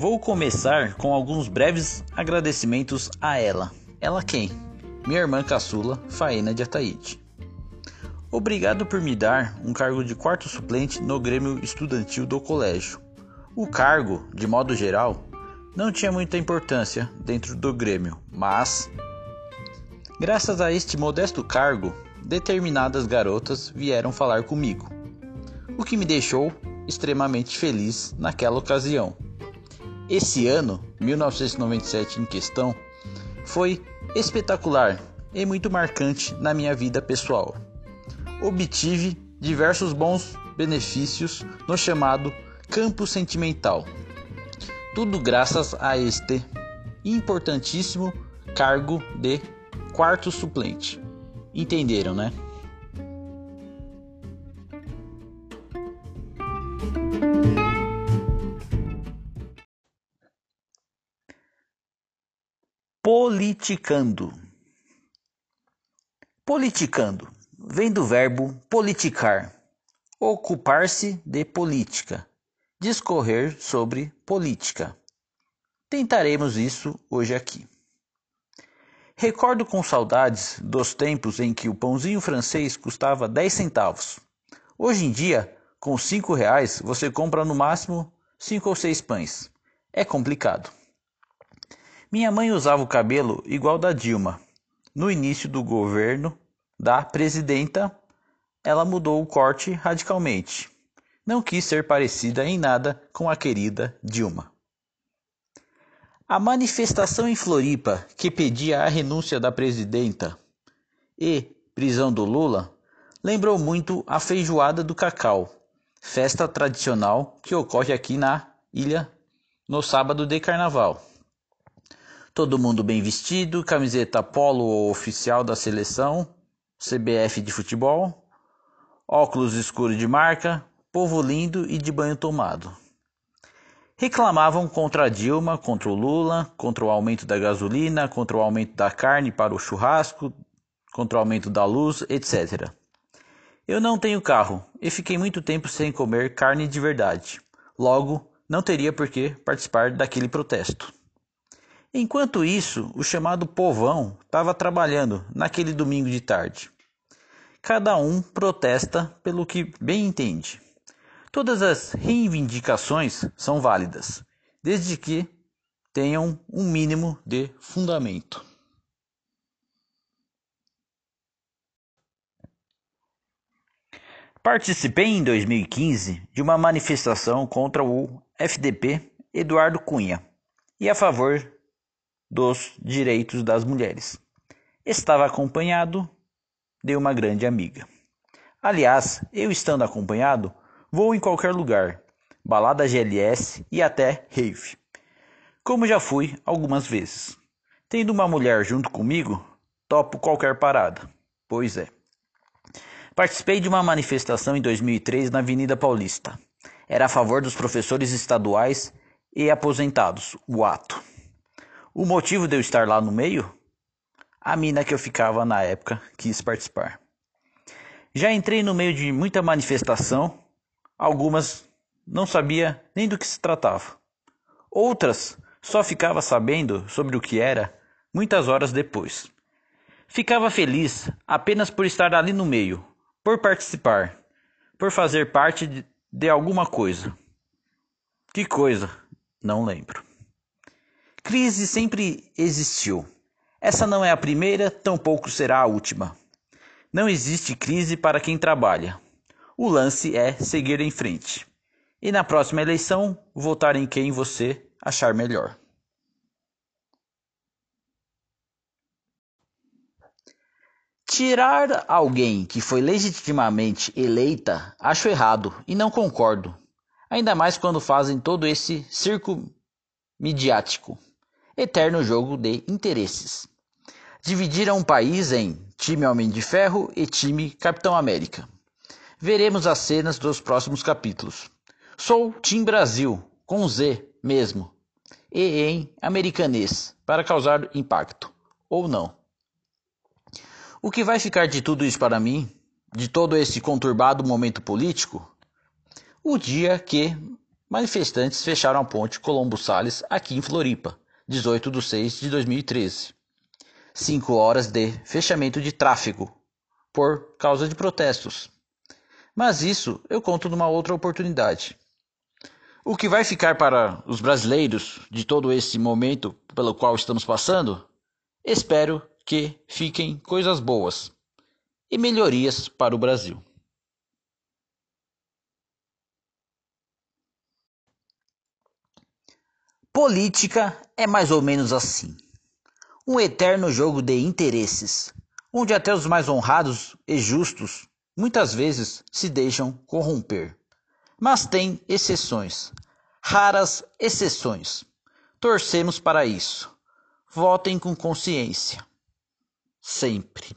Vou começar com alguns breves agradecimentos a ela. Ela quem? Minha irmã caçula, Faena de Ataíde. Obrigado por me dar um cargo de quarto suplente no Grêmio Estudantil do colégio. O cargo, de modo geral, não tinha muita importância dentro do Grêmio, mas, graças a este modesto cargo, determinadas garotas vieram falar comigo, o que me deixou extremamente feliz naquela ocasião. Esse ano, 1997 em questão, foi espetacular e muito marcante na minha vida pessoal obtive diversos bons benefícios no chamado campo sentimental. Tudo graças a este importantíssimo cargo de quarto suplente. Entenderam, né? Politicando. Politicando vem do verbo politicar, ocupar-se de política, discorrer sobre política. Tentaremos isso hoje aqui. Recordo com saudades dos tempos em que o pãozinho francês custava 10 centavos. Hoje em dia, com 5 reais, você compra no máximo 5 ou 6 pães. É complicado. Minha mãe usava o cabelo igual da Dilma, no início do governo da presidenta, ela mudou o corte radicalmente. Não quis ser parecida em nada com a querida Dilma. A manifestação em Floripa que pedia a renúncia da presidenta e prisão do Lula lembrou muito a feijoada do cacau, festa tradicional que ocorre aqui na ilha no sábado de carnaval. Todo mundo bem vestido, camiseta polo oficial da seleção, CBF de futebol, óculos escuros de marca, povo lindo e de banho tomado. Reclamavam contra Dilma, contra o Lula, contra o aumento da gasolina, contra o aumento da carne para o churrasco, contra o aumento da luz, etc. Eu não tenho carro e fiquei muito tempo sem comer carne de verdade. Logo, não teria por que participar daquele protesto. Enquanto isso, o chamado povão estava trabalhando naquele domingo de tarde. Cada um protesta pelo que bem entende. Todas as reivindicações são válidas, desde que tenham um mínimo de fundamento. Participei em 2015 de uma manifestação contra o FDP Eduardo Cunha e a favor dos direitos das mulheres. Estava acompanhado de uma grande amiga. Aliás, eu estando acompanhado, vou em qualquer lugar, balada GLS e até rave. Como já fui algumas vezes. Tendo uma mulher junto comigo, topo qualquer parada. Pois é. Participei de uma manifestação em 2003 na Avenida Paulista. Era a favor dos professores estaduais e aposentados, o ato. O motivo de eu estar lá no meio? A mina que eu ficava na época quis participar. Já entrei no meio de muita manifestação, algumas não sabia nem do que se tratava. Outras só ficava sabendo sobre o que era muitas horas depois. Ficava feliz apenas por estar ali no meio, por participar, por fazer parte de, de alguma coisa. Que coisa? Não lembro. Crise sempre existiu. Essa não é a primeira, tampouco será a última. Não existe crise para quem trabalha. O lance é seguir em frente. E na próxima eleição, votar em quem você achar melhor. Tirar alguém que foi legitimamente eleita acho errado e não concordo. Ainda mais quando fazem todo esse circo midiático eterno jogo de interesses. Dividiram o país em time Homem de Ferro e time Capitão América. Veremos as cenas dos próximos capítulos. Sou Team Brasil, com Z mesmo, e em americanês, para causar impacto, ou não. O que vai ficar de tudo isso para mim, de todo esse conturbado momento político? O dia que manifestantes fecharam a ponte Colombo Salles aqui em Floripa, 18 de 6 de 2013. Cinco horas de fechamento de tráfego por causa de protestos. Mas isso eu conto numa outra oportunidade. O que vai ficar para os brasileiros de todo esse momento pelo qual estamos passando? Espero que fiquem coisas boas e melhorias para o Brasil. Política é mais ou menos assim: um eterno jogo de interesses, onde até os mais honrados e justos muitas vezes se deixam corromper. Mas tem exceções, raras exceções. Torcemos para isso. Votem com consciência. Sempre.